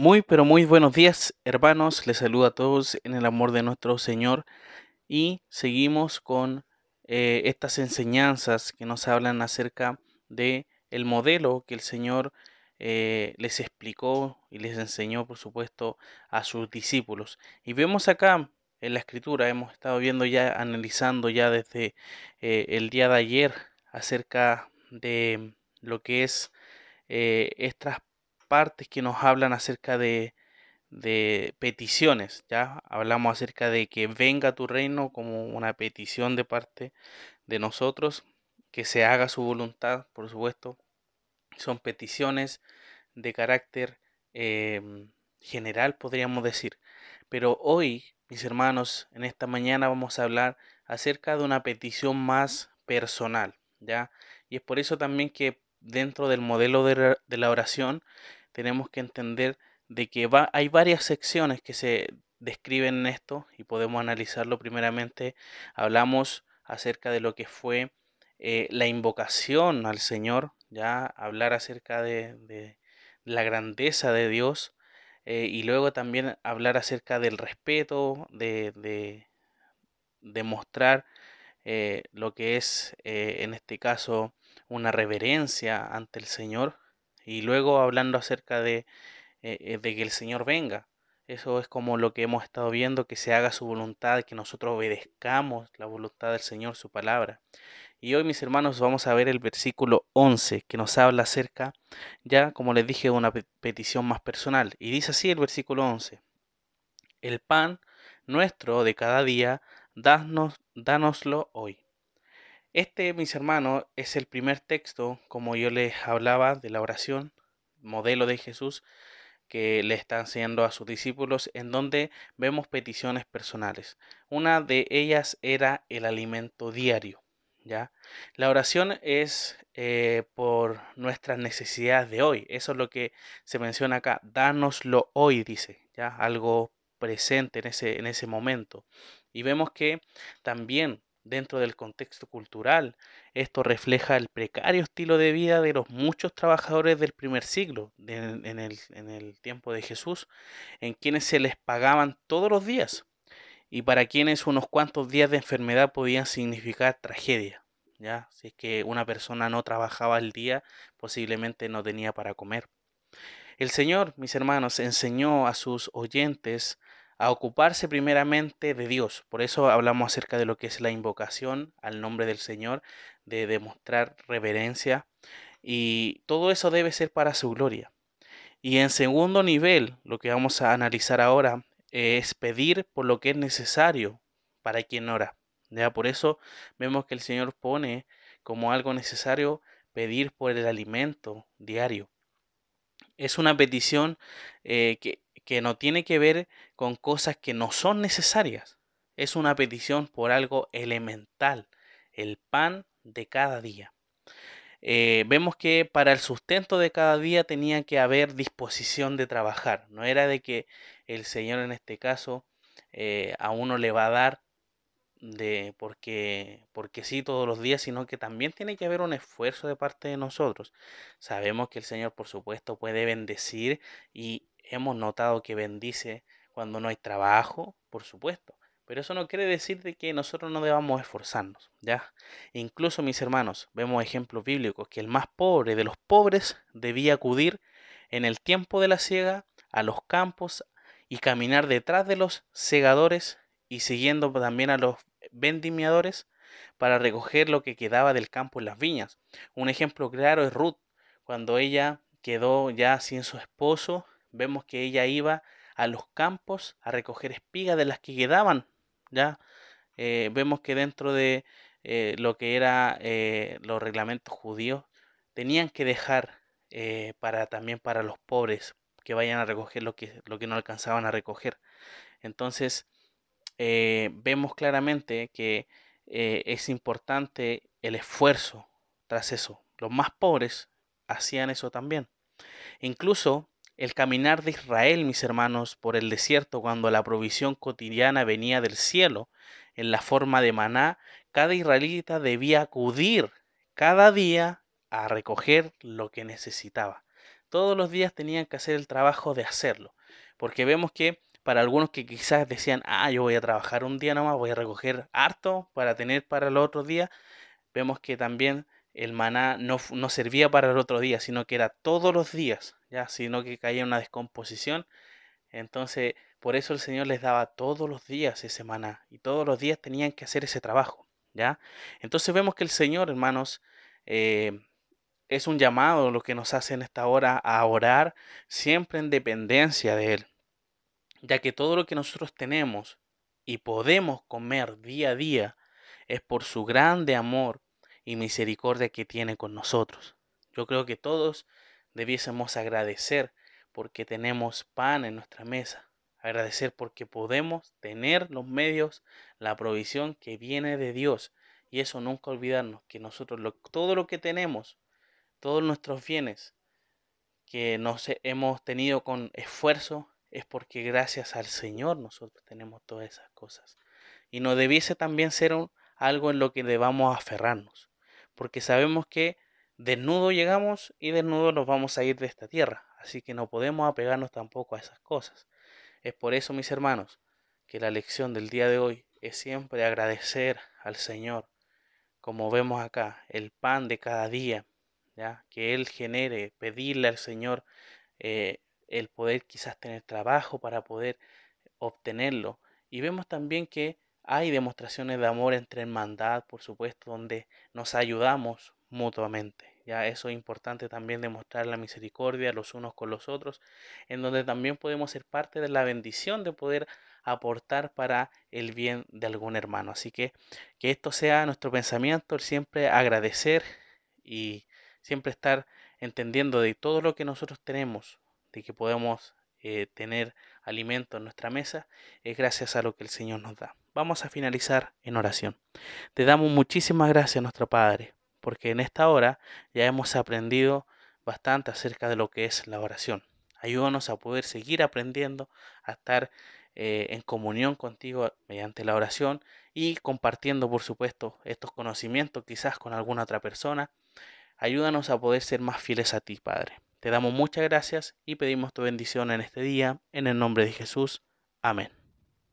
Muy, pero muy buenos días, hermanos. Les saludo a todos en el amor de nuestro Señor y seguimos con eh, estas enseñanzas que nos hablan acerca de el modelo que el Señor eh, les explicó y les enseñó, por supuesto, a sus discípulos. Y vemos acá en la escritura, hemos estado viendo ya, analizando ya desde eh, el día de ayer acerca de lo que es estas partes que nos hablan acerca de, de peticiones, ¿ya? Hablamos acerca de que venga tu reino como una petición de parte de nosotros, que se haga su voluntad, por supuesto. Son peticiones de carácter em, general, podríamos decir. Pero hoy, mis hermanos, en esta mañana vamos a hablar acerca de una petición más personal, ¿ya? Y es por eso también que dentro del modelo de, de la oración tenemos que entender de que va, hay varias secciones que se describen en esto y podemos analizarlo primeramente. Hablamos acerca de lo que fue eh, la invocación al Señor, ya hablar acerca de, la grandeza de Dios eh, y luego también hablar acerca del respeto, de, de, mostrar eh, lo que es en este caso una reverencia ante el Señor y luego hablando acerca de, eh, eh, de que el Señor venga. Eso es como lo que hemos estado viendo, que se haga su voluntad, que nosotros obedezcamos la voluntad del Señor, su palabra. Y hoy, mis hermanos, vamos a ver el versículo 11, que nos habla acerca, ya como les dije, de una petición más personal. Y dice así el versículo 11. El pan nuestro de cada día, danos, dánoslo hoy. Este, mis hermanos, es el primer texto, como yo les hablaba, de la oración, modelo de Jesús, que le está enseñando a sus discípulos, en donde vemos peticiones personales. Una de ellas era el alimento diario. ¿ya? La oración es eh, por nuestras necesidades de hoy. Eso es lo que se menciona acá. Dánoslo hoy, dice, ¿ya? algo presente en ese, en ese momento. Y vemos que también dentro del contexto cultural. Esto refleja el precario estilo de vida de los muchos trabajadores del primer siglo, en, el, tiempo de Jesús, en quienes se les pagaban todos los días y para quienes unos cuantos días de enfermedad podían significar tragedia. ¿ya? Si es que una persona no trabajaba el día, posiblemente no tenía para comer. El Señor, mis hermanos, enseñó a sus oyentes a ocuparse primeramente de Dios. Por eso hablamos acerca de lo que es la invocación al nombre del Señor, de demostrar reverencia. Y todo eso debe ser para su gloria. Y en segundo nivel, lo que vamos a analizar ahora es pedir por lo que es necesario para quien ora. Ya por eso vemos que el Señor pone como algo necesario pedir por el alimento diario. Es una petición eh, que que no tiene que ver con cosas que no son necesarias. Es una petición por algo elemental, el pan de cada día. Eh, vemos que para el sustento de cada día tenía que haber disposición de trabajar. No era de que el Señor en este caso eh, a uno le va a dar de porque porque sí todos los días, sino que también tiene que haber un esfuerzo de parte de nosotros. Sabemos que el Señor, por supuesto, puede bendecir y hemos notado que bendice cuando no hay trabajo, por supuesto. Pero eso no quiere decir de que nosotros no debamos esforzarnos, ¿ya? Incluso, mis hermanos, vemos ejemplos bíblicos que el más pobre de los pobres debía acudir en el tiempo de la siega a los campos y caminar detrás de los segadores y siguiendo también a los vendimiadores para recoger lo que quedaba del campo en las viñas. Un ejemplo claro es Ruth, cuando ella quedó ya sin su esposo vemos que ella iba a los campos a recoger espigas de las que quedaban, ¿ya? Eh, vemos que dentro de eh, lo que era eh, los reglamentos judíos, tenían que dejar para también para los pobres que vayan a recoger lo que, lo que no alcanzaban a recoger. Entonces, vemos claramente que es importante el esfuerzo tras eso. Los más pobres hacían eso también. Incluso el caminar de Israel, mis hermanos, por el desierto cuando la provisión cotidiana venía del cielo en la forma de maná, cada israelita debía acudir cada día a recoger lo que necesitaba. todos los días tenían que hacer el trabajo de hacerlo. Porque vemos que para algunos que quizás decían, ah, yo voy a trabajar un día nomás, voy a recoger harto para tener para el otro día, vemos que también el maná no, no, servía para el otro día, sino que era todos los días, ya, sino que caía una descomposición. Entonces, por eso el Señor les daba todos los días ese maná y todos los días tenían que hacer ese trabajo, ya. Entonces vemos que el Señor, hermanos, eh, es un llamado lo que nos hace en esta hora a orar siempre en dependencia de Él, ya que todo lo que nosotros tenemos y podemos comer día a día es por su grande amor y misericordia que tiene con nosotros. Yo creo que todos debiésemos agradecer porque tenemos pan en nuestra mesa, agradecer porque podemos tener los medios, la provisión que viene de Dios. Y eso nunca olvidarnos que nosotros todo lo que tenemos, todos nuestros bienes que nos hemos tenido con esfuerzo, es porque gracias al Señor nosotros tenemos todas esas cosas. Y no debiese también ser algo en lo que debamos aferrarnos porque sabemos que desnudo llegamos y desnudo nos vamos a ir de esta tierra, así que no podemos apegarnos tampoco a esas cosas. Es por eso, mis hermanos, que la lección del día de hoy es siempre agradecer al Señor, como vemos acá, el pan de cada día, ya que Él genere, pedirle al Señor eh, el poder quizás tener trabajo para poder obtenerlo. Y vemos también que hay demostraciones de amor entre hermandad, por supuesto, donde nos ayudamos mutuamente. Ya eso es importante también demostrar la misericordia los unos con los otros, en donde también podemos ser parte de la bendición de poder aportar para el bien de algún hermano. Así que que esto sea nuestro pensamiento, siempre agradecer y siempre estar entendiendo de todo lo que nosotros tenemos, de que podemos eh, tener alimento en nuestra mesa, es gracias a lo que el Señor nos da. Vamos a finalizar en oración. Te damos muchísimas gracias, nuestro Padre, porque en esta hora ya hemos aprendido bastante acerca de lo que es la oración. Ayúdanos a poder seguir aprendiendo, a estar eh, en comunión contigo mediante la oración y compartiendo, por supuesto, estos conocimientos quizás con alguna otra persona. Ayúdanos a poder ser más fieles a ti, Padre. Te damos muchas gracias y pedimos tu bendición en este día, en el nombre de Jesús. Amén.